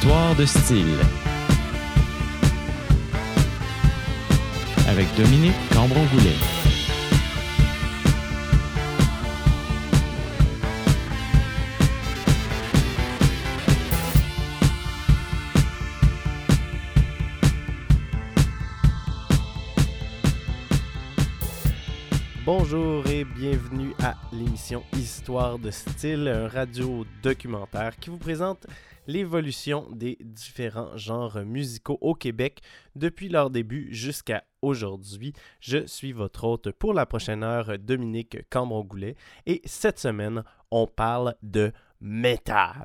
Histoire de style. Avec Dominique Cambron-Goulet. L'émission Histoire de style, un radio documentaire qui vous présente l'évolution des différents genres musicaux au Québec depuis leur début jusqu'à aujourd'hui. Je suis votre hôte pour la prochaine heure, Dominique Cambron-Goulet, et cette semaine, on parle de métal.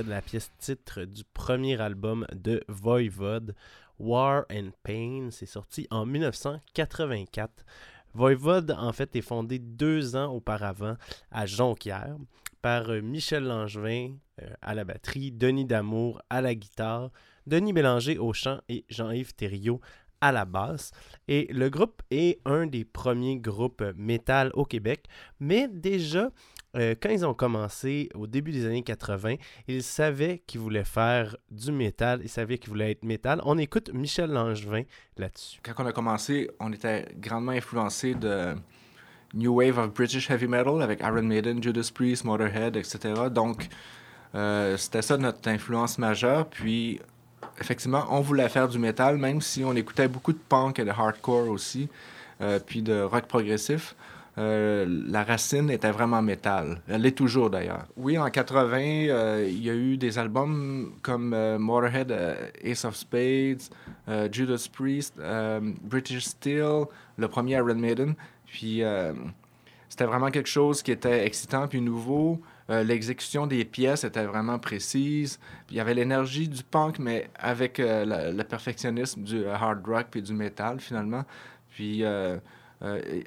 de la pièce titre du premier album de Voivode, War and Pain. C'est sorti en 1984. Voivode, en fait, est fondé deux ans auparavant à Jonquière par euh, Michel Langevin euh, à la batterie, Denis Damour à la guitare, Denis Bélanger au chant et Jean-Yves Thériault à la basse. Et le groupe est un des premiers groupes métal au Québec, mais déjà euh, quand ils ont commencé au début des années 80, ils savaient qu'ils voulaient faire du métal, ils savaient qu'ils voulaient être métal. On écoute Michel Langevin là-dessus. Quand on a commencé, on était grandement influencé de New Wave of British Heavy Metal avec Iron Maiden, Judas Priest, Motorhead, etc. Donc, euh, c'était ça notre influence majeure. Puis, effectivement, on voulait faire du métal, même si on écoutait beaucoup de punk et de hardcore aussi, euh, puis de rock progressif. Euh, la racine était vraiment métal. Elle l'est toujours d'ailleurs. Oui, en 80, euh, il y a eu des albums comme euh, Motorhead, Ace of Spades, Judas Priest, British Steel, le premier Iron Maiden. Puis c'était vraiment quelque chose qui était excitant puis nouveau. L'exécution des pièces était vraiment précise. Il y avait l'énergie du punk, mais avec le perfectionnisme du hard rock puis du metal finalement. Puis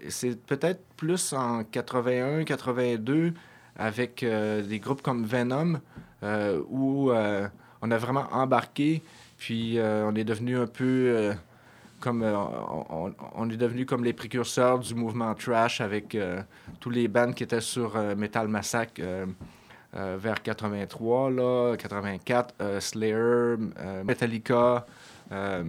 c'est peut-être plus en 81, 82 avec euh, des groupes comme Venom euh, où euh, on a vraiment embarqué. Puis euh, on est devenu un peu euh, comme euh, on, est devenu comme les précurseurs du mouvement trash avec euh, tous les bands qui étaient sur euh, Metal Massacre euh, euh, vers 83 là, 84, euh, Slayer, euh, Metallica, euh,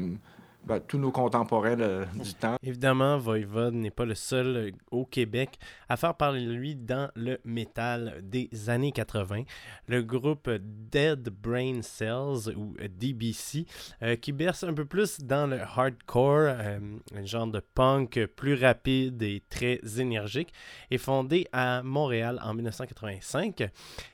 ben, tous nos contemporains du temps. Évidemment, Voivode n'est pas le seul euh, au Québec à faire parler de lui dans le métal des années 80. Le groupe Dead Brain Cells, ou DBC, euh, qui berce un peu plus dans le hardcore, euh, un genre de punk plus rapide et très énergique, est fondé à Montréal en 1985.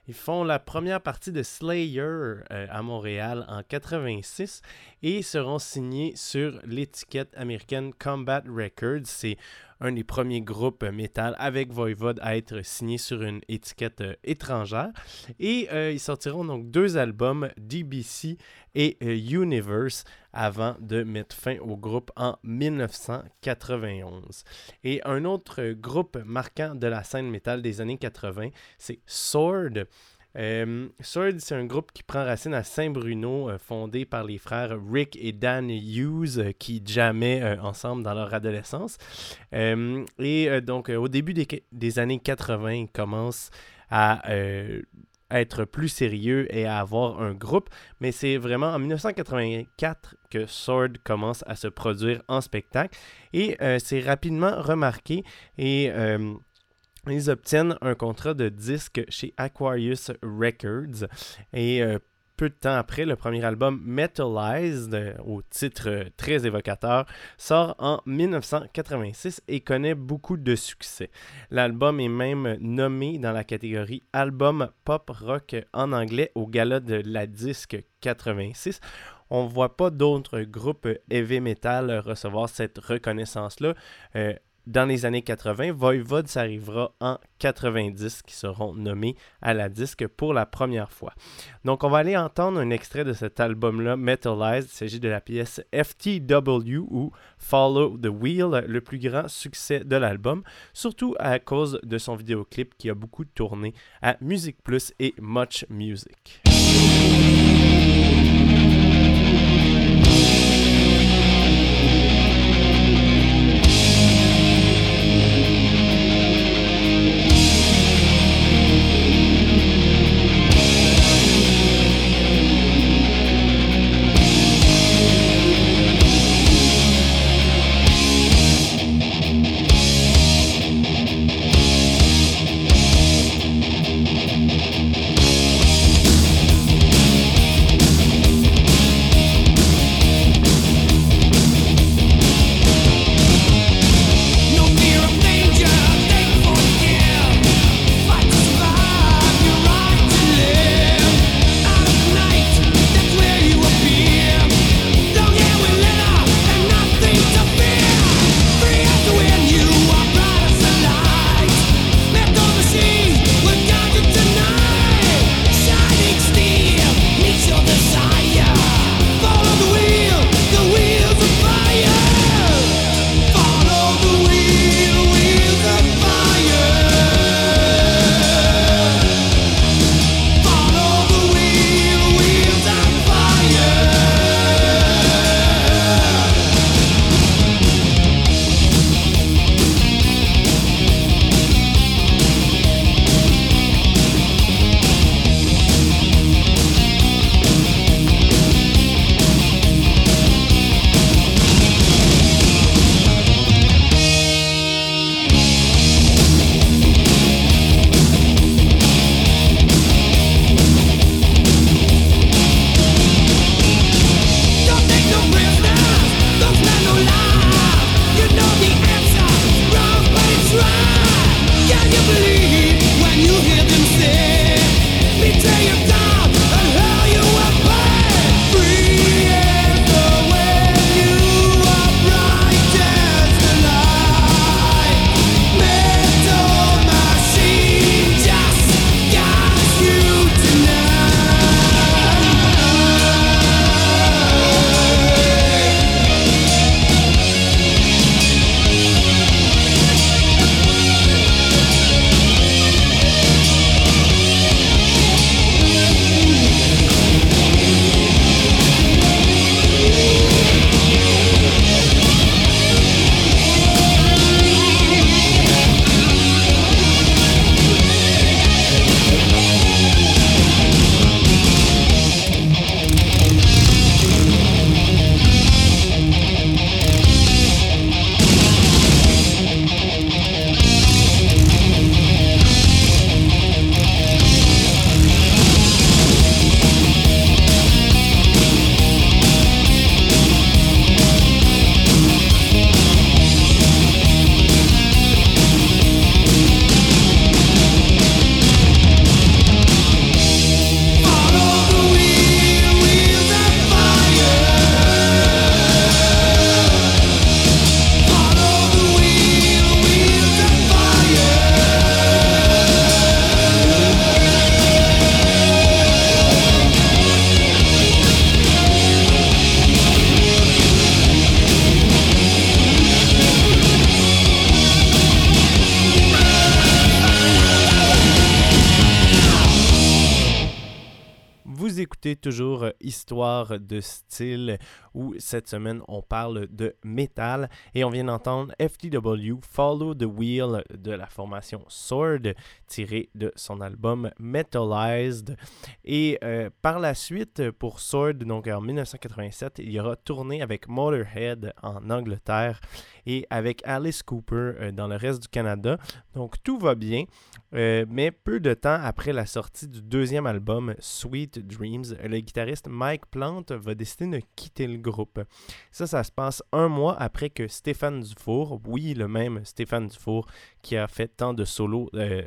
Ils font la première partie de Slayer euh, à Montréal en 86 et seront signés sur l'étiquette américaine Combat Records. Un des premiers groupes métal avec Voivode à être signé sur une étiquette euh, étrangère. Et euh, ils sortiront donc deux albums, DBC et euh, Universe, avant de mettre fin au groupe en 1991. Et un autre groupe marquant de la scène métal des années 80, c'est Sword. Euh, Sword, c'est un groupe qui prend racine à Saint-Bruno, euh, fondé par les frères Rick et Dan Hughes, euh, qui jammaient ensemble dans leur adolescence. Et donc, au début des, des années 80, ils commencent à être plus sérieux et à avoir un groupe. Mais c'est vraiment en 1984 que Sword commence à se produire en spectacle. Et c'est rapidement remarqué et... ils obtiennent un contrat de disque chez Aquarius Records et euh, peu de temps après, le premier album Metalized, euh, au titre euh, très évocateur, sort en 1986 et connaît beaucoup de succès. L'album est même nommé dans la catégorie album pop rock en anglais au gala de la disque 86 on ne voit pas d'autres groupes heavy metal recevoir cette reconnaissance-là. Dans les années 80, Voivod s'arrivera en 90 qui seront nommés à la disque pour la première fois. Donc on va aller entendre un extrait de cet album-là, Metalized. Il s'agit de la pièce FTW ou Follow the Wheel, le plus grand succès de l'album, surtout à cause de son vidéoclip qui a beaucoup tourné à Music Plus et Much Music. De style où cette semaine on parle de métal. Et on vient d'entendre FTW Follow the Wheel de la formation Sword tiré de son album Metalized et euh, par la suite pour Sword donc en 1987 il y aura tourné avec Motorhead en Angleterre et avec Alice Cooper euh, dans le reste du Canada donc tout va bien mais peu de temps après la sortie du deuxième album Sweet Dreams le guitariste Mike Plante va décider de quitter le groupe. Ça, ça se passe un mois après que Stéphane Dufour, oui, le même Stéphane Dufour qui a fait tant de solos euh,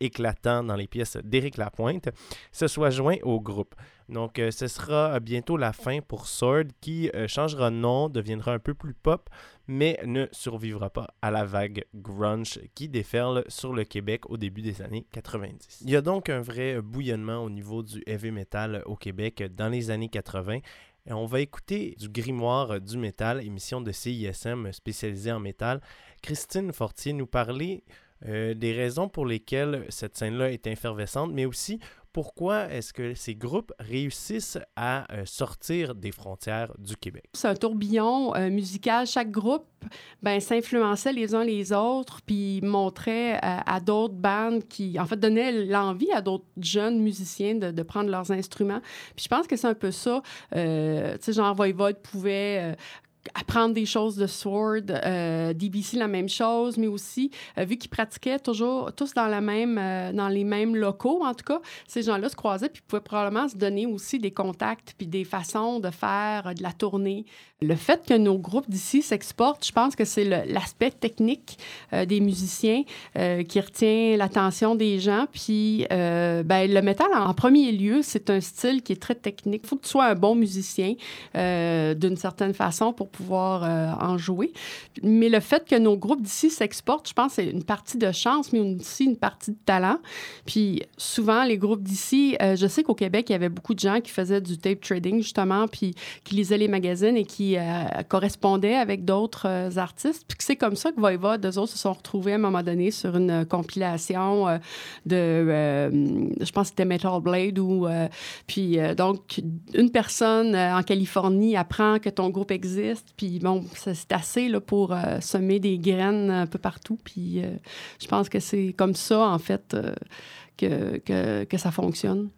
éclatants dans les pièces d'Éric Lapointe, se soit joint au groupe. Donc, euh, ce sera bientôt la fin pour Sword qui euh, changera de nom, deviendra un peu plus pop, mais ne survivra pas à la vague grunge qui déferle sur le Québec au début des années 90. Il y a donc un vrai bouillonnement au niveau du heavy metal au Québec dans les années 80. Et on va écouter du Grimoire du métal, émission de CISM spécialisée en métal. Christine Fortier nous parlait euh, des raisons pour lesquelles cette scène-là est effervescente, mais aussi pourquoi est-ce que ces groupes réussissent à euh, sortir des frontières du Québec? C'est un tourbillon euh, musical. Chaque groupe ben, s'influençait les uns les autres, puis montrait à d'autres bandes qui, en fait, donnaient l'envie à d'autres jeunes musiciens de, prendre leurs instruments. Puis je pense que c'est un peu ça. tu sais, genre Voivode pouvait apprendre des choses de Sword, euh, DBC la même chose, mais aussi euh, vu qu'ils pratiquaient toujours tous dans euh, dans les mêmes locaux en tout cas, ces gens-là se croisaient puis pouvaient probablement se donner aussi des contacts puis des façons de faire de la tournée. Le fait que nos groupes d'ici s'exportent, je pense que c'est l'aspect technique des musiciens qui retient l'attention des gens. Puis ben, le métal en, premier lieu, c'est un style qui est très technique. Il faut que tu sois un bon musicien d'une certaine façon pour pouvoir euh, en jouer. Mais le fait que nos groupes d'ici s'exportent, je pense c'est une partie de chance, mais aussi une partie de talent. Puis souvent, les groupes d'ici, euh, je sais qu'au Québec, il y avait beaucoup de gens qui faisaient du tape trading, justement, puis qui lisaient les magazines et qui euh, correspondaient avec d'autres artistes. Puis c'est comme ça que Voivode, deux autres, se sont retrouvés à un moment donné sur une compilation de, je pense que c'était Metal Blade, ou puis donc, une personne en Californie apprend que ton groupe existe, puis bon, c'est assez là, pour euh, semer des graines un peu partout. Puis euh, je pense que c'est comme ça, en fait, euh, que, que ça fonctionne.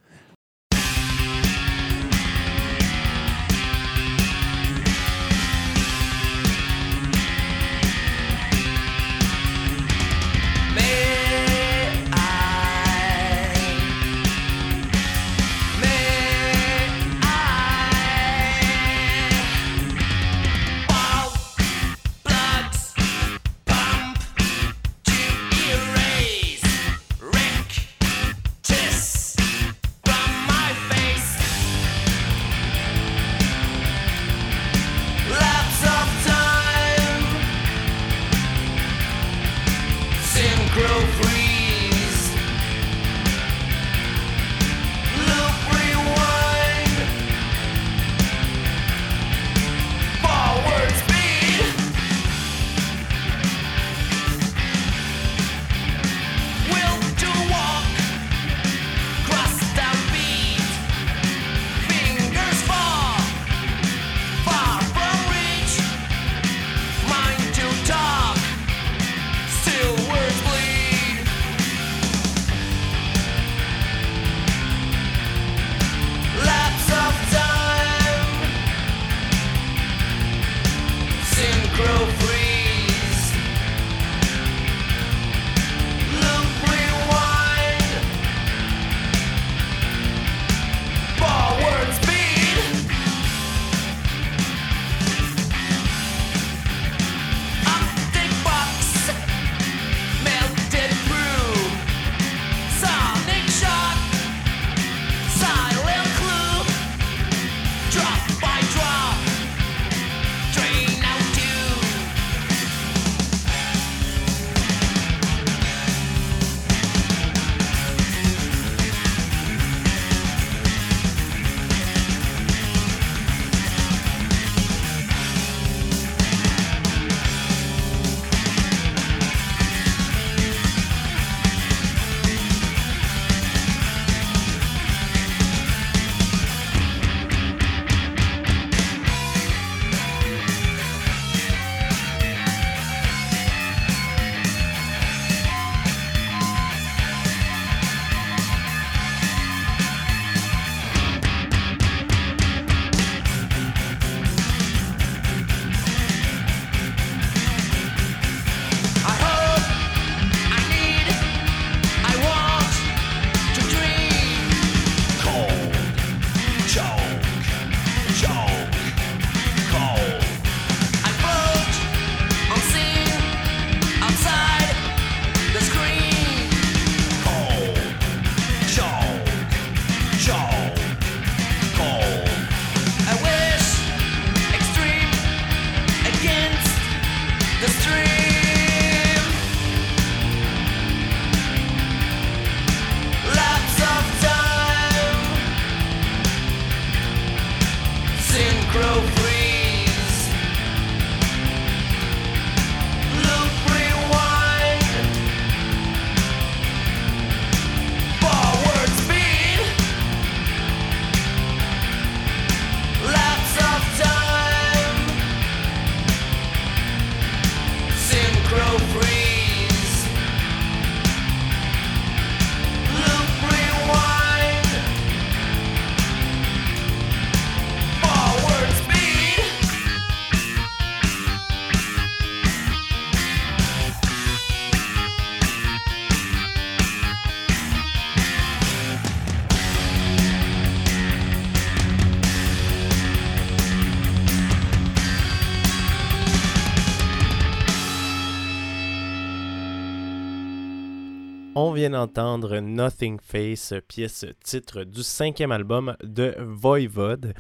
Vient d'entendre Nothing Face, pièce titre du cinquième album de Voivode.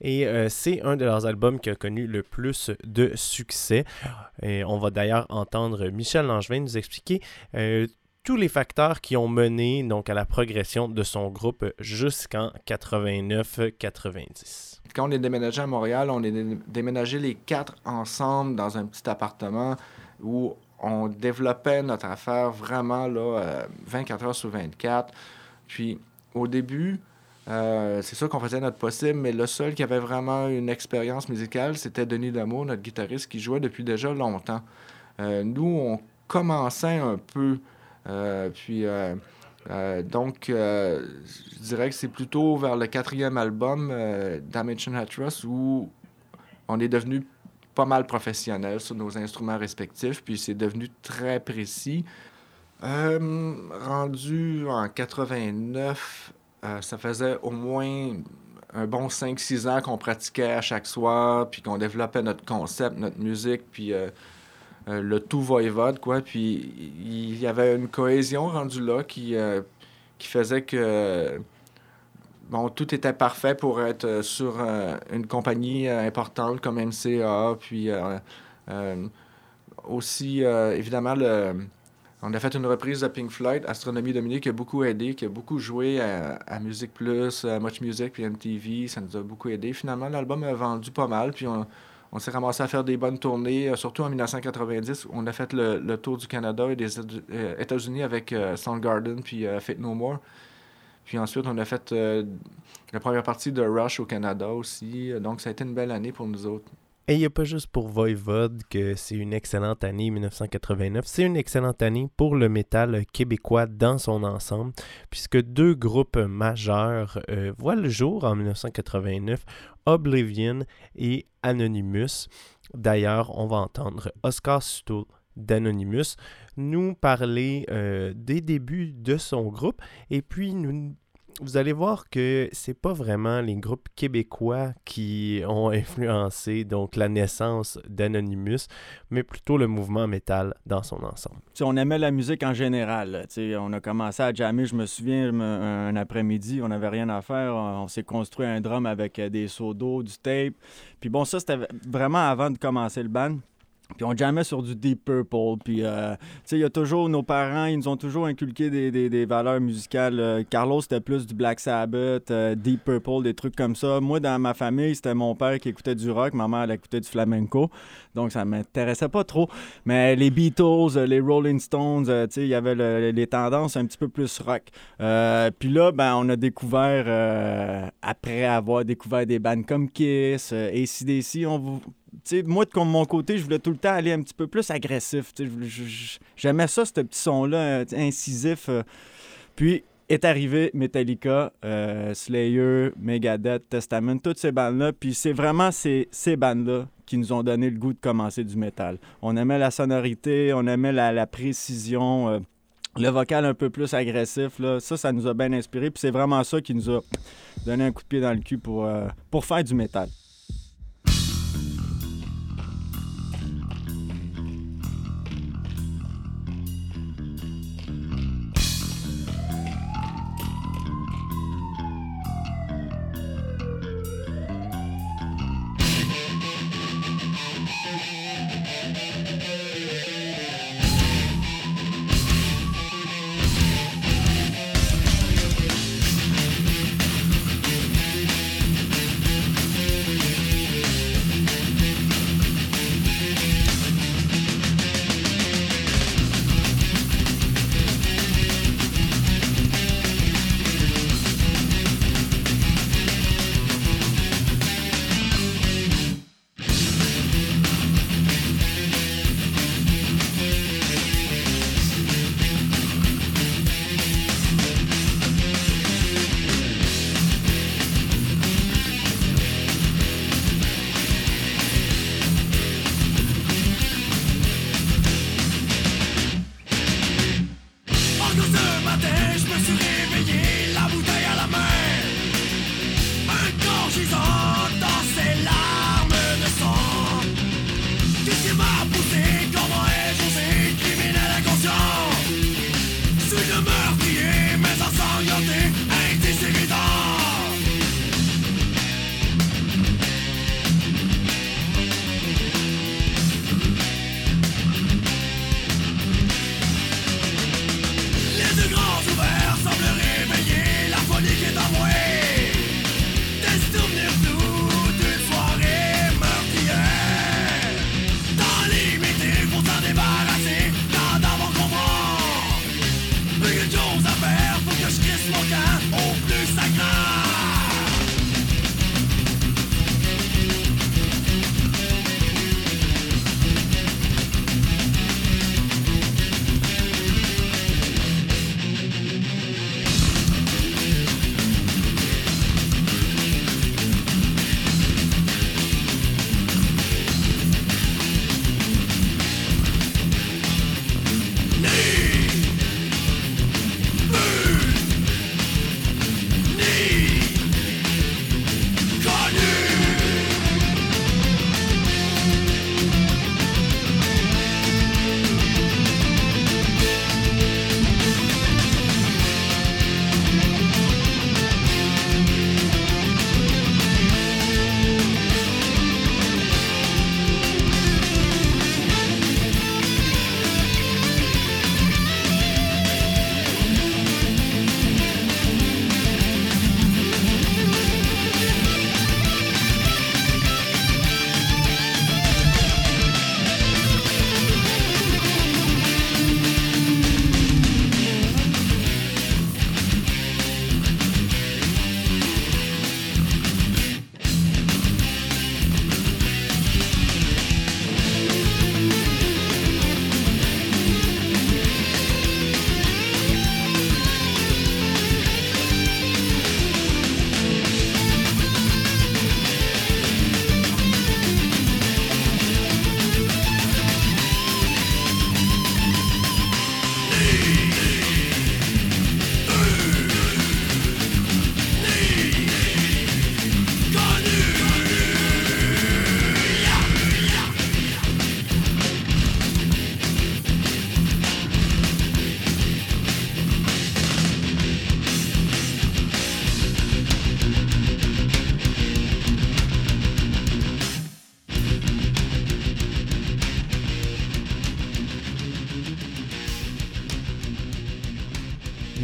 Et euh, c'est un de leurs albums qui a connu le plus de succès. Et on va d'ailleurs entendre Michel Langevin nous expliquer euh, tous les facteurs qui ont mené donc à la progression de son groupe jusqu'en 89-90. Quand on est déménagé à Montréal, on est déménagé les quatre ensemble dans un petit appartement où on développait notre affaire vraiment là, 24 euh, heures sur 24. Puis au début, euh, c'est sûr qu'on faisait notre possible, mais le seul qui avait vraiment une expérience musicale, c'était Denis Damour, notre guitariste, qui jouait depuis déjà longtemps. Euh, nous, on commençait un peu. puis, donc, je dirais que c'est plutôt vers le quatrième album, Damage Hatros, où on est devenu pas mal professionnel sur nos instruments respectifs, puis c'est devenu très précis. Euh, rendu en 89, euh, ça faisait au moins un bon 5-6 ans qu'on pratiquait à chaque soir, puis qu'on développait notre concept, notre musique, puis euh, le tout voivode, quoi. Puis il y avait une cohésion rendue là qui, qui faisait que bon, tout était parfait pour être euh, sur euh, une compagnie euh, importante comme MCA. Puis aussi, évidemment, le, on a fait une reprise de Pink Floyd, Astronomie Dominique, qui a beaucoup aidé, qui a beaucoup joué à, à Music Plus, à Much Music, puis MTV. Ça nous a beaucoup aidé. Finalement, l'album a vendu pas mal, puis on, s'est ramassé à faire des bonnes tournées, surtout en 1990. On a fait le, tour du Canada et des États-Unis avec Soundgarden puis Fate No More. Puis ensuite, on a fait euh, la première partie de Rush au Canada aussi. Donc, ça a été une belle année pour nous autres. Et il n'y a pas juste pour Voivod que c'est une excellente année 1989, c'est une excellente année pour le métal québécois dans son ensemble, puisque deux groupes majeurs euh, voient le jour en 1989, Oblivion et Anonymous. D'ailleurs, on va entendre Oscar Suto d'Anonymous nous parler euh, des débuts de son groupe et puis nous vous allez voir que c'est pas vraiment les groupes québécois qui ont influencé donc la naissance d'Anonymous, mais plutôt le mouvement métal dans son ensemble. on aimait la musique en général. on a commencé à jammer, je me souviens, un après-midi, on n'avait rien à faire. On, s'est construit un drum avec euh, des seaux d'eau, du tape. Puis bon, ça, c'était vraiment avant de commencer le band. Puis on jamais sur du Deep Purple. Puis, euh, tu sais, il y a toujours, nos parents, ils nous ont toujours inculqué des, des, valeurs musicales. Euh, Carlos, c'était plus du Black Sabbath, euh, Deep Purple, des trucs comme ça. Moi, dans ma famille, c'était mon père qui écoutait du rock, ma mère, elle écoutait du flamenco. Donc, ça m'intéressait pas trop. Mais les Beatles, les Rolling Stones, tu sais, il y avait les tendances un petit peu plus rock. puis là, ben, on a découvert, après avoir découvert des bands comme Kiss, ACDC, on moi, de mon côté, je voulais tout le temps aller un petit peu plus agressif. J'aimais ça, ce petit son-là, euh, incisif. Euh. Puis est arrivé Metallica, euh, Slayer, Megadeth, Testament, toutes ces bandes-là. Puis c'est vraiment ces, ces bandes-là qui nous ont donné le goût de commencer du métal. On aimait la sonorité, on aimait la, précision, le vocal un peu plus agressif. Là. Ça, ça nous a bien inspiré. Puis c'est vraiment ça qui nous a donné un coup de pied dans le cul pour, pour faire du métal.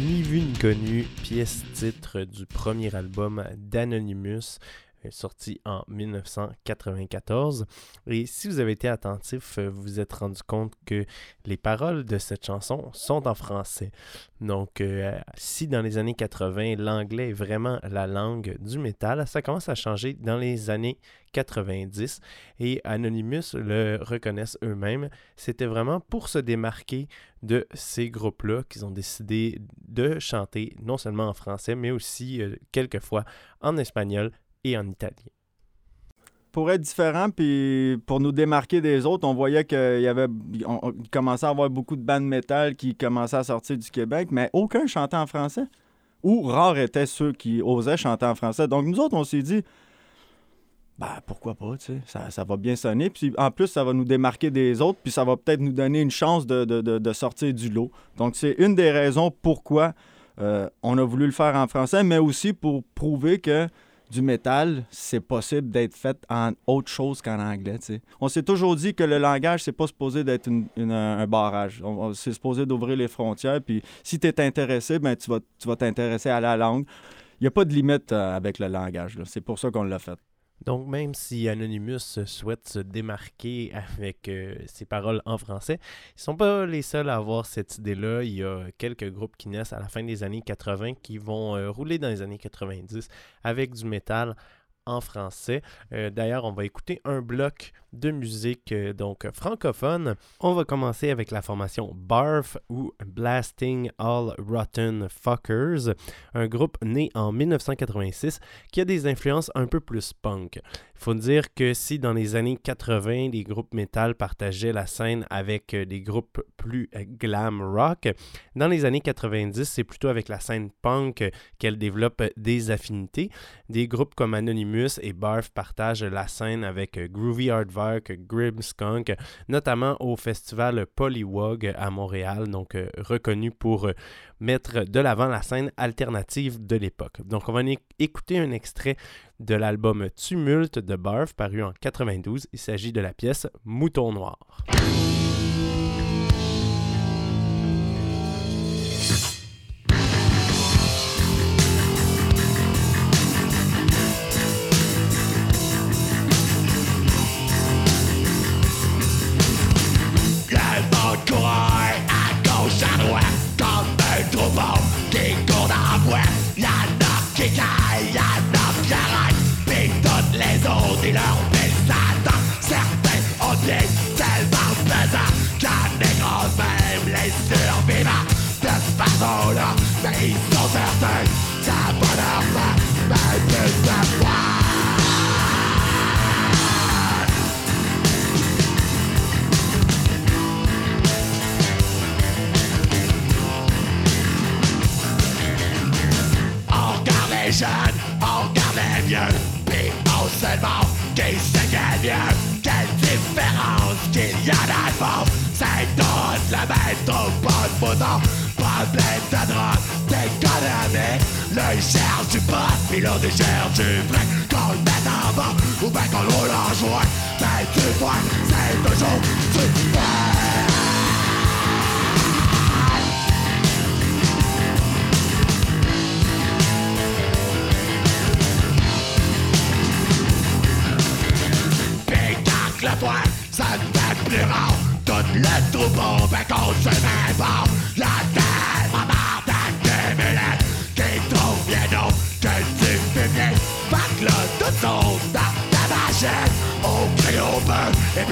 Ni vu ni connu, pièce titre du premier album d'Anonymous, sorti en 1994. Et si vous avez été attentif, euh, vous vous êtes rendu compte que les paroles de cette chanson sont en français. Donc, euh, si dans les années 80, l'anglais est vraiment la langue du métal, ça commence à changer dans les années 90 et Anonymous le reconnaissent eux-mêmes. C'était vraiment pour se démarquer de ces groupes-là qu'ils ont décidé de chanter non seulement en français, mais aussi euh, quelquefois en espagnol et en italien. Pour être différent, puis pour nous démarquer des autres, on voyait qu'il y avait, on, commençait à avoir beaucoup de bandes métal qui commençaient à sortir du Québec, mais aucun chantait en français. Ou rares étaient ceux qui osaient chanter en français. Donc nous autres, on s'est dit, bah pourquoi pas, tu sais, ça, ça va bien sonner. Puis en plus, ça va nous démarquer des autres, puis ça va peut-être nous donner une chance de, de- de- de sortir du lot. Donc c'est une des raisons pourquoi euh, on a voulu le faire en français, mais aussi pour prouver que du métal, c'est possible d'être fait en autre chose qu'en anglais. On s'est toujours dit que le langage, c'est pas supposé d'être une- une- un barrage. C'est supposé d'ouvrir les frontières. Puis si tu es intéressé, ben, tu vas t'intéresser à la langue. Il n'y a pas de limite euh, avec le langage. C'est pour ça qu'on l'a fait. Donc, même si Anonymous souhaite se démarquer avec euh, ses paroles en français, ils sont pas les seuls à avoir cette idée-là. Il y a quelques groupes qui naissent à la fin des années 80 qui vont euh, rouler dans les années 90 avec du métal en français. Euh, D'ailleurs, on va écouter un bloc de musique euh, donc francophone. On va commencer avec la formation Barf ou Blasting All Rotten Fuckers, un groupe né en 1986 qui a des influences un peu plus punk. Faut dire que si dans les années 80, les groupes metal partageaient la scène avec euh, des groupes plus euh, glam rock, dans les années 90, c'est plutôt avec la scène punk qu'elle développe des affinités. Des groupes comme Anonymous et Barf partagent la scène avec euh, Groovy Hardvark, Grimskunk, notamment au festival Polywog à Montréal, donc euh, reconnu pour euh, mettre de l'avant la scène alternative de l'époque. Donc on va écouter un extrait de l'album Tumulte de Barf paru en 92. Il s'agit de la pièce Mouton Noir. Foi On regarde les jeunes, on regarde les vieux. Puis on se demande qui mieux. Quelle différence qu'il y a fond C'est toute la même troupe, Problème de drogue, d'économie L'un cherche du pot, l'autre il cherche du fric Qu'on le mette en bas, ou bien qu'on le roule en joint Mais tu vois, c'est toujours du Pis quand le poing, ça devient plus rare. Tout le troupeau fait qu'on se met La en marre des mélètes Qui trouve bien. Donc que du fumier Fait que là, tout son dans ta machine On crie au feu et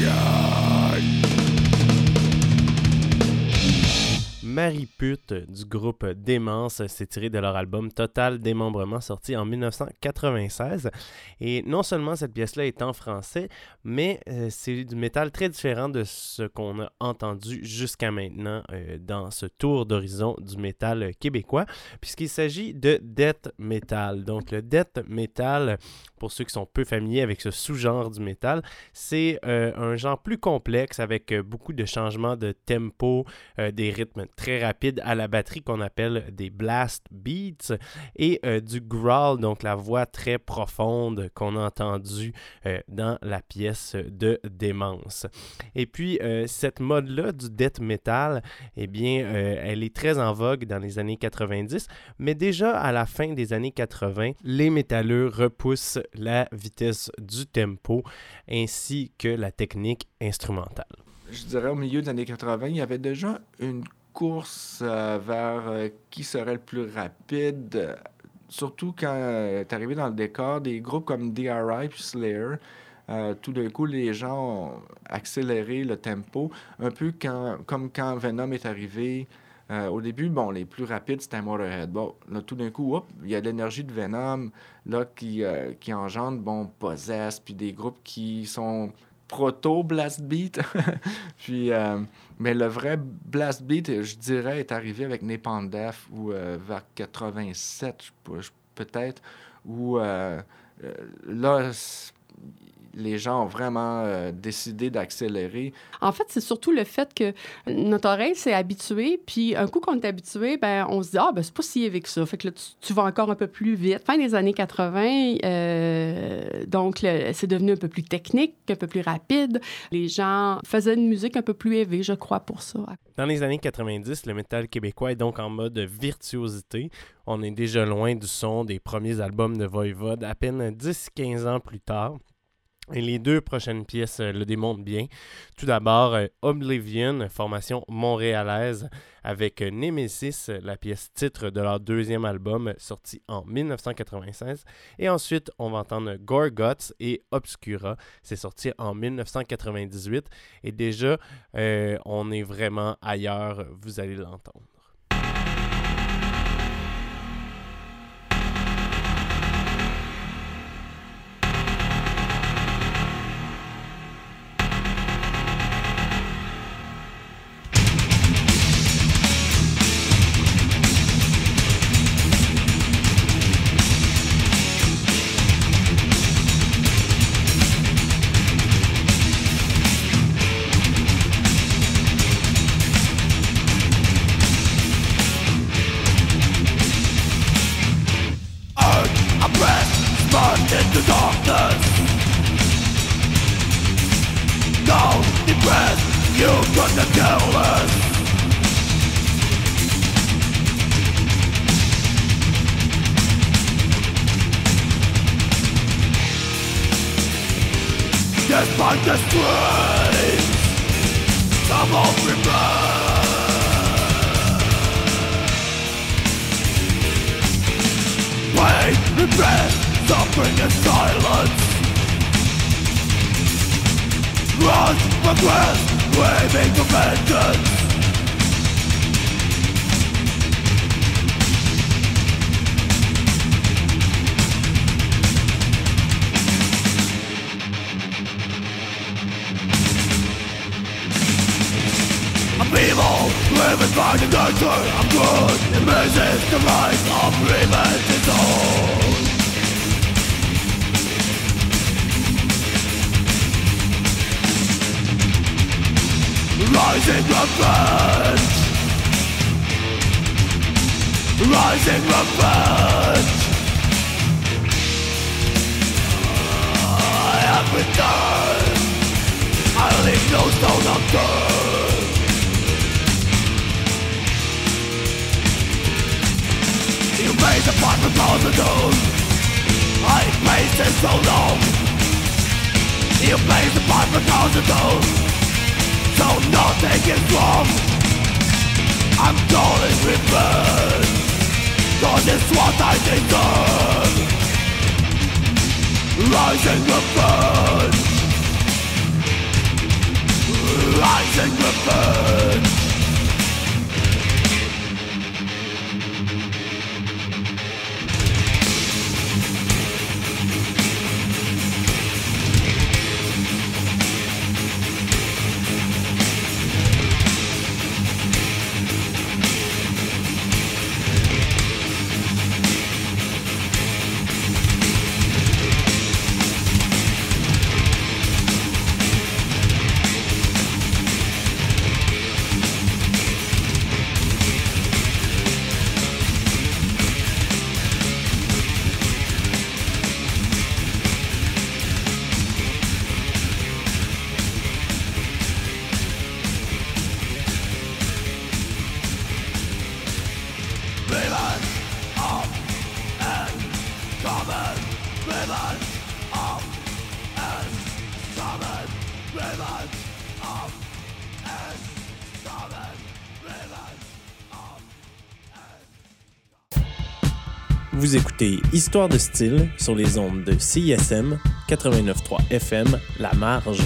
Yeah. Marie Pute du groupe Démence. C'est tiré de leur album Total Démembrement sorti en 1996. Et non seulement cette pièce-là est en français, mais euh, c'est du métal très différent de ce qu'on a entendu jusqu'à maintenant euh, dans ce tour d'horizon du métal québécois, puisqu'il s'agit de death metal. Donc le death metal, pour ceux qui sont peu familiers avec ce sous-genre du métal, c'est euh, un genre plus complexe avec beaucoup de changements de tempo, des rythmes très rapides à la batterie qu'on appelle des blast beats et euh, du growl, donc la voix très profonde qu'on a entendue euh, dans la pièce de Démence. Et puis euh, cette mode-là du death metal, eh bien, elle est très en vogue dans les années 90, mais déjà à la fin des années 80, les métalleux repoussent la vitesse du tempo ainsi que la technique instrumentale. je dirais au milieu des années 80, il y avait déjà une course euh, vers euh, qui serait le plus rapide. surtout quand euh, est arrivé dans le décor des groupes comme DRI puis Slayer. tout d'un coup, les gens ont accéléré le tempo, un peu quand, comme quand Venom est arrivé. Au début, bon, les plus rapides, c'était Motorhead. Bon, là, tout d'un coup, il y a de l'énergie de Venom là, qui, qui engendre, bon, Possess, puis des groupes qui sont proto blast beat. puis, euh, mais le vrai blast beat, je dirais, est arrivé avec Napalm Death ou euh, vers 87, je peux- je- peut-être, où euh, là, les gens ont vraiment euh, décidé d'accélérer. En fait, c'est surtout le fait que notre oreille s'est habituée, puis un coup qu'on est habitué, ben, on se dit, ah, ben, c'est pas si élevé que ça. Fait que là, tu, tu vas encore un peu plus vite. Fin des années 80, euh, donc, c'est devenu un peu plus technique, un peu plus rapide. Les gens faisaient une musique un peu plus élevée, je crois, pour ça. Dans les années 90, le métal québécois est donc en mode virtuosité. On est déjà loin du son des premiers albums de Voivode, à peine 10-15 ans plus tard. Et les deux prochaines pièces euh, le démontrent bien. Tout d'abord, euh, Oblivion, formation montréalaise, avec euh, Nemesis, la pièce titre de leur deuxième album sorti en 1996. Et ensuite, on va entendre Gorguts et Obscura. C'est sorti en 1998. Et déjà, on est vraiment ailleurs, vous allez l'entendre. Despite the strains Some of remain Pain, regret, suffering and silence. Rush, regret, waving for vengeance I'm evil, living by the nature of good. It raises the rise of revenge's own Rising revenge Rising revenge I have returned. I leave no stone unturned You made the part from positive I faced it so long. You made the part from positive So nothing is wrong. I'm calling revenge Cause it's what I deserve. Rising revenge Rising revenge Vous écoutez Histoire de style sur les ondes de CISM 89.3 FM La Marge.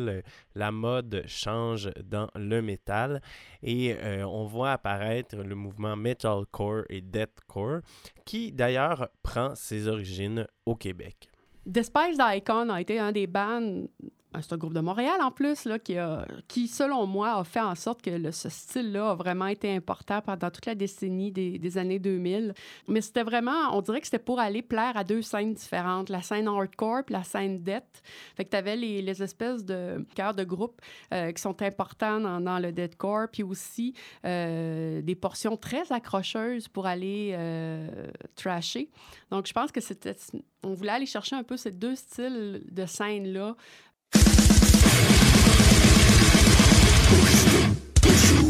2000, euh, la mode change dans le métal et euh, on voit apparaître le mouvement metalcore et deathcore qui d'ailleurs prend ses origines au Québec. Despise Icon a été un des bands, c'est un groupe de Montréal en plus, là, qui, a, qui, selon moi, a fait en sorte que ce style-là a vraiment été important pendant toute la décennie des, des années 2000. Mais c'était vraiment, on dirait que c'était pour aller plaire à deux scènes différentes, la scène hardcore puis la scène death. Fait que tu avais les, les espèces de chœurs de groupe euh, qui sont importants dans, dans le deathcore, puis aussi euh, des portions très accrocheuses pour aller euh, trasher. Donc, je pense que c'était. On voulait aller chercher un peu ces deux styles de scène-là. Push them, push you.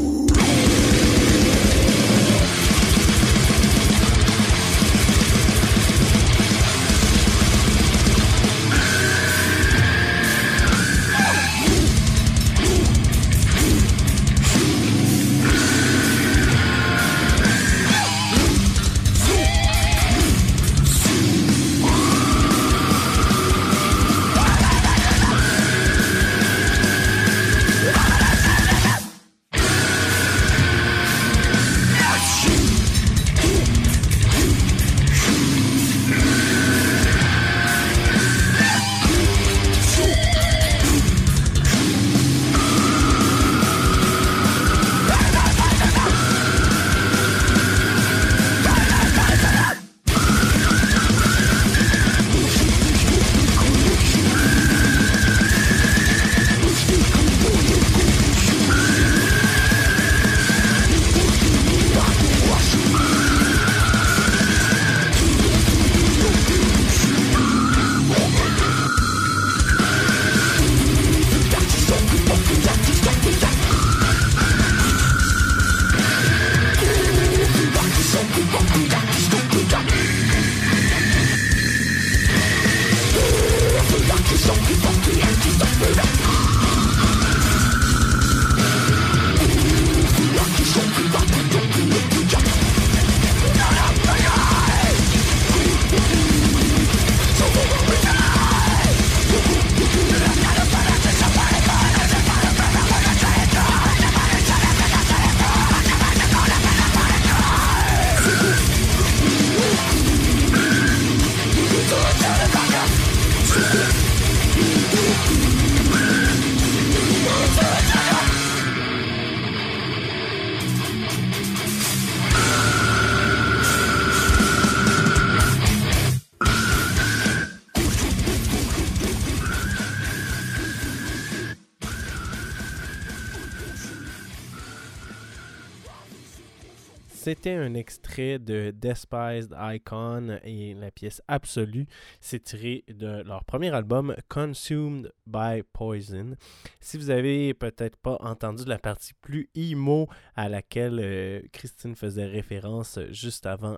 Extrait de Despised Icon et la pièce Absolue. C'est tiré de leur premier album Consumed by Poison. Si vous avez peut-être pas entendu la partie plus emo à laquelle euh, Christine faisait référence juste avant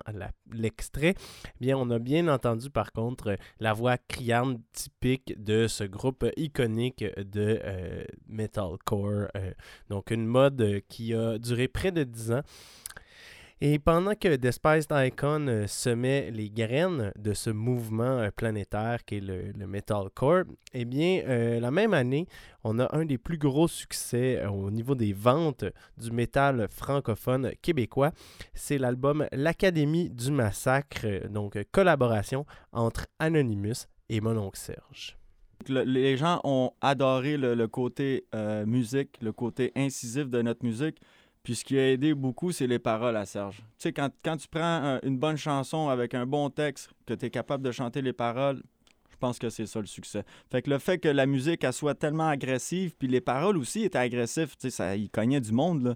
l'extrait, bien on a bien entendu par contre la voix criante typique de ce groupe iconique de euh, metalcore. euh, donc une mode euh, qui a duré près de 10 ans. Et pendant que Despised Icon euh, semait les graines de ce mouvement euh, planétaire qui est le, metalcore, eh bien, euh, la même année, on a un des plus gros succès au niveau des ventes du métal francophone québécois. C'est l'album L'Académie du Massacre, donc collaboration entre Anonymous et Mononcle Serge. Le- les gens ont adoré le, côté musique, le côté incisif de notre musique. Puis ce qui a aidé beaucoup, c'est les paroles à Serge. Tu sais, quand, tu prends euh, une bonne chanson avec un bon texte, que tu es capable de chanter les paroles, je pense que c'est ça le succès. Fait que le fait que la musique soit tellement agressive, puis les paroles aussi étaient agressives, tu sais, ça, il cognait du monde, là.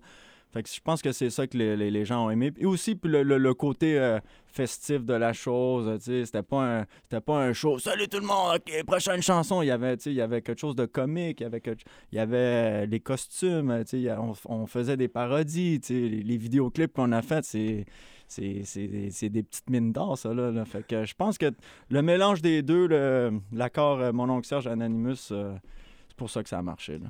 Fait que je pense que c'est ça que les, les- gens ont aimé. Et aussi le, le- le côté euh, festif de la chose, c'était pas un pas un show. Salut tout le monde, prochaine chanson, il y avait il y avait quelque chose de comique, il y avait il y avait euh, les costumes, y a- on, on faisait des parodies, les, vidéoclips qu'on a fait, c'est c'est, des- petites mines d'or, ça, là. Fait que je pense que le mélange des deux, l'accord euh, Mon oncle Serge Anonymous, euh, c'est pour ça que ça a marché, là.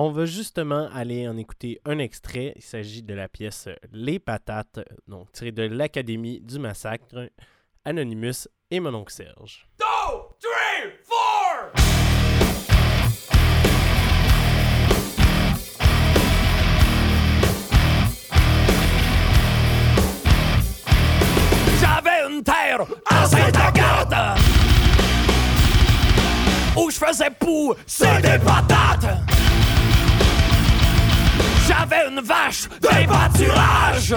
On va justement aller en écouter un extrait. Il s'agit de la pièce euh, Les Patates, donc tirée de l'Académie du Massacre, Anonymous et Mononcle Serge. Two, three, four! J'avais une terre à Saint-Agathe Où je faisais pousser des patates J'avais une vache des pâturages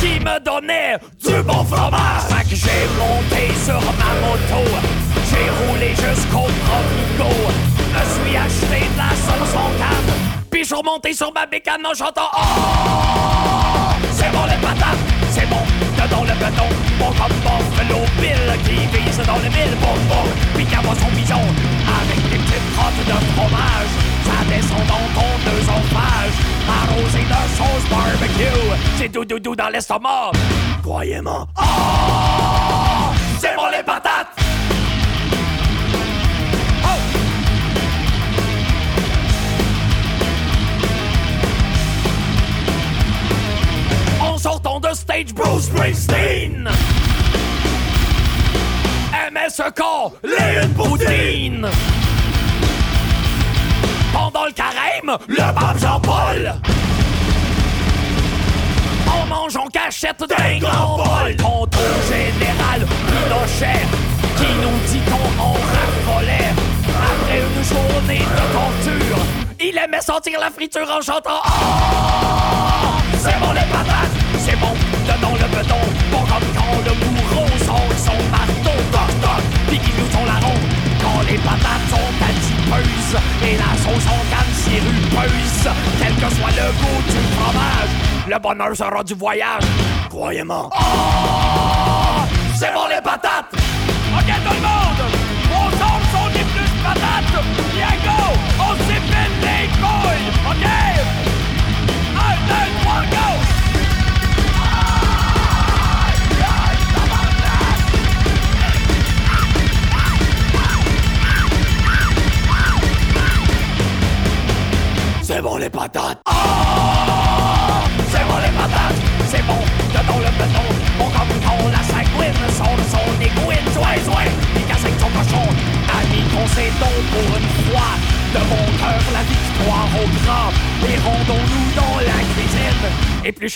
qui me donnait du bon fromage. J'ai monté sur ma moto, j'ai roulé jusqu'au Provigo, me suis acheté de la sauce en canne, puis je remonté sur ma bécane en chantant Oh! C'est bon les patates, c'est bon, dedans le béton, bon comme Buffalo Bill qui vise dans le mille, bon bon, puis son pigeon petites crottes de fromage. Ça descend dans ton œsophage, arrosé de sauce barbecue. C'est doudou dans l'estomac. Croyez-moi. Oh! C'est bon les patates! Oh! En sortant de stage, Bruce Springsteen aimait ce corps, les une. Pendant le carême, le pape Jean-Paul. En mangeant cachette d'un grand bol. Tonton général Pinochet Qui nous dit qu'on en raffolait. Après une journée de torture Il aimait sentir la friture en chantant. Oh! C'est bon les patates C'est bon, dedans le béton Bon comme quand le bourreau sort son marteau. Toc toc, puis qui nous sont la ronde les patates sont adipeuses Et la sauce en canne sirupeuse. Quel que soit le goût du fromage Le bonheur sera du voyage. Croyez-moi. Oh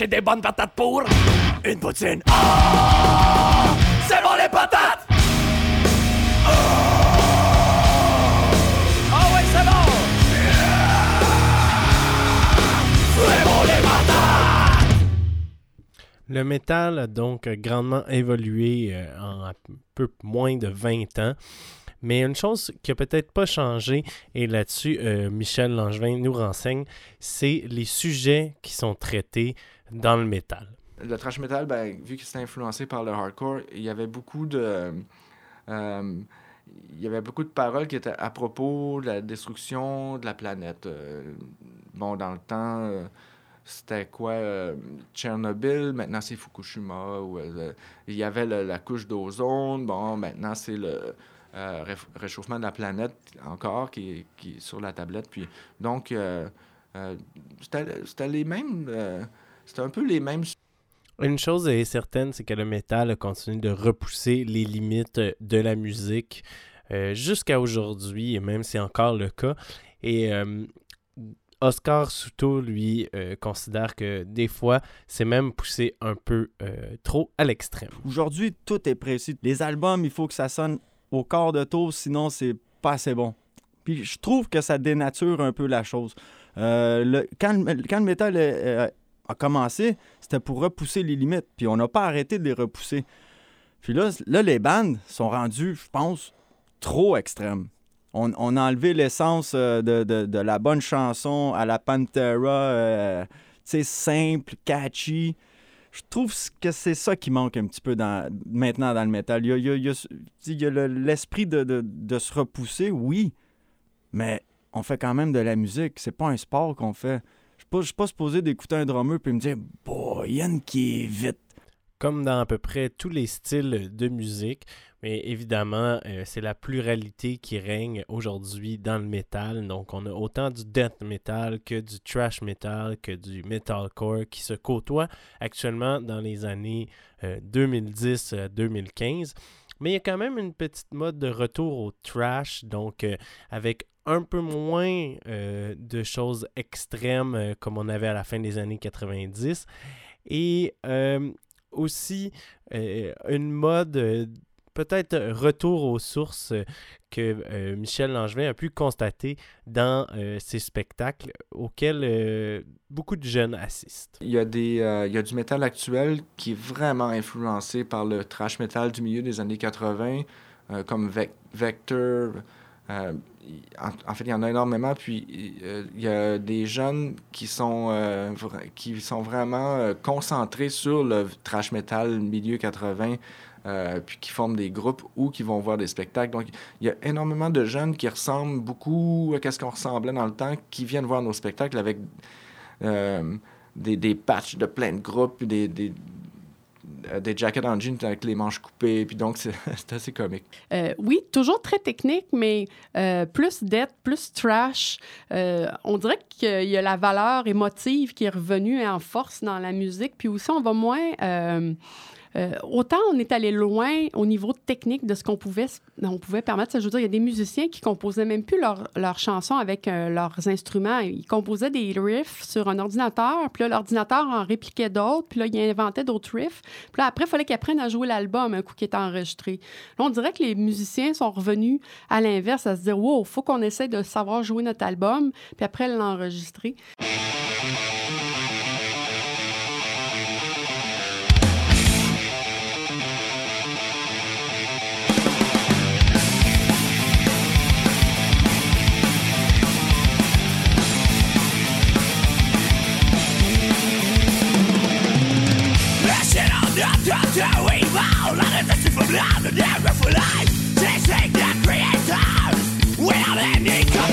des bonnes patates pour Une poutine. Oh C'est bon les patates! Oh ouais c'est bon! C'est bon les patates! Le métal a donc grandement évolué euh, en un peu moins de 20 ans. Mais une chose qui a peut-être pas changé, et là-dessus, euh, Michel Langevin nous renseigne, c'est les sujets qui sont traités dans le métal. Le thrash metal, ben, vu que c'était influencé par le hardcore, il y avait beaucoup de. euh, il y avait beaucoup de paroles qui étaient à propos de la destruction de la planète. Euh, bon, dans le temps, euh, c'était quoi Tchernobyl, maintenant c'est Fukushima. Il y avait la couche d'ozone, bon, maintenant c'est le réchauffement de la planète encore qui qui est sur la tablette. Puis, donc, c'était les mêmes. C'était un peu les mêmes Une chose est certaine, c'est que le métal a continué de repousser les limites de la musique euh, jusqu'à aujourd'hui, et même c'est encore le cas. Et euh, Oscar Souto, lui, euh, considère que des fois, c'est même poussé un peu euh, trop à l'extrême. Aujourd'hui, tout est précis. Les albums, il faut que ça sonne au quart de tour, sinon c'est pas assez bon. Puis je trouve que ça dénature un peu la chose. Euh, le- quand, le, quand le métal euh, a commencé, c'était pour repousser les limites, puis on n'a pas arrêté de les repousser. Puis là, les bandes sont rendues, je pense, trop extrêmes. On, a enlevé l'essence euh, de, de- la bonne chanson à la Pantera, euh, simple, catchy je trouve que c'est ça qui manque un petit peu maintenant dans le métal. Il y a, l'esprit de- de se repousser, oui, mais on fait quand même de la musique. C'est pas un sport qu'on fait. Je ne suis pas supposé d'écouter un drummer puis me dire « Boy, Yann qui est vite. Comme dans à peu près tous les styles de musique, mais évidemment, euh, c'est la pluralité qui règne aujourd'hui dans le métal. Donc, on a autant du death metal que du trash metal, que du metalcore qui se côtoient actuellement dans les années euh, 2010-2015. Mais il y a quand même une petite mode de retour au trash, donc euh, avec un peu moins euh, de choses extrêmes euh, comme on avait à la fin des années 90. Et euh, aussi une mode peut-être retour aux sources que Michel Langevin a pu constater dans ses spectacles auxquels beaucoup de jeunes assistent. Il y, a des, il y a du métal actuel qui est vraiment influencé par le thrash metal du milieu des années 80, euh, comme Vec- Vector. Euh, en, fait, il y en a énormément. Puis, euh, il y a des jeunes qui sont, euh, qui sont vraiment concentrés sur le thrash metal milieu 80, euh, puis qui forment des groupes ou qui vont voir des spectacles. Donc, il y a énormément de jeunes qui ressemblent beaucoup à ce qu'on ressemblait dans le temps, qui viennent voir nos spectacles avec des, des patchs de plein de groupes, des, des jackets en jeans avec les manches coupées, puis donc c'est c'est assez comique. Euh, oui, toujours très technique, mais euh, plus dette, plus trash. Euh, on dirait qu'il y a la valeur émotive qui est revenue en force dans la musique. Puis aussi, on va moins. Euh, autant on est allé loin au niveau technique de ce qu'on pouvait, on pouvait permettre. Je veux dire, il y a des musiciens qui composaient même plus leurs leurs chansons avec euh, leurs instruments. Ils composaient des riffs sur un ordinateur, puis là, l'ordinateur en répliquait d'autres, puis là, il inventait d'autres riffs. Puis là, après, il fallait qu'ils apprennent à jouer l'album un coup qui était enregistré. Là, on dirait que les musiciens sont revenus à l'inverse, à se dire Wow, faut qu'on essaie de savoir jouer notre album, puis après l'enregistrer. Time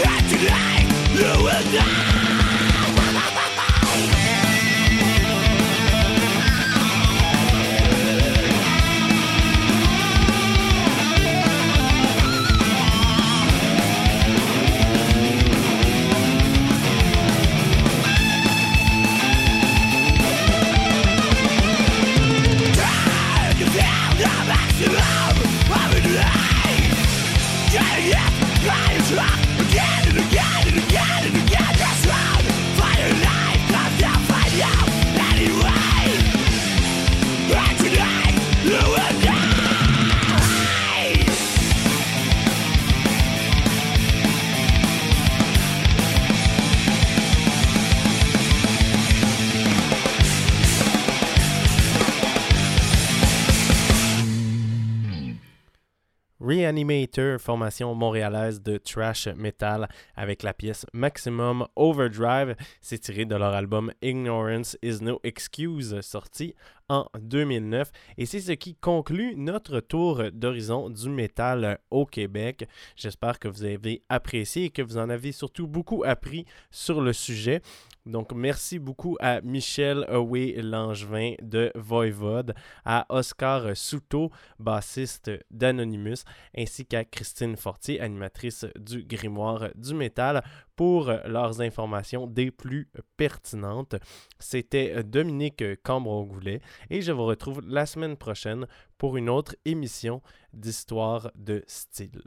And tonight you will die. Montréalaise de trash metal avec la pièce Maximum Overdrive. C'est tiré de leur album Ignorance is No Excuse, sorti en 2009. Et c'est ce qui conclut notre tour d'horizon du métal au Québec. J'espère que vous avez apprécié et que vous en avez surtout beaucoup appris sur le sujet. Donc, merci beaucoup à Michel Away Langevin de Voivode, à Oscar Souto, bassiste d'Anonymous, ainsi qu'à Christine Fortier, animatrice du Grimoire du métal, pour leurs informations des plus pertinentes. C'était Dominique Cambron-Goulet et je vous retrouve la semaine prochaine pour une autre émission d'Histoire de style.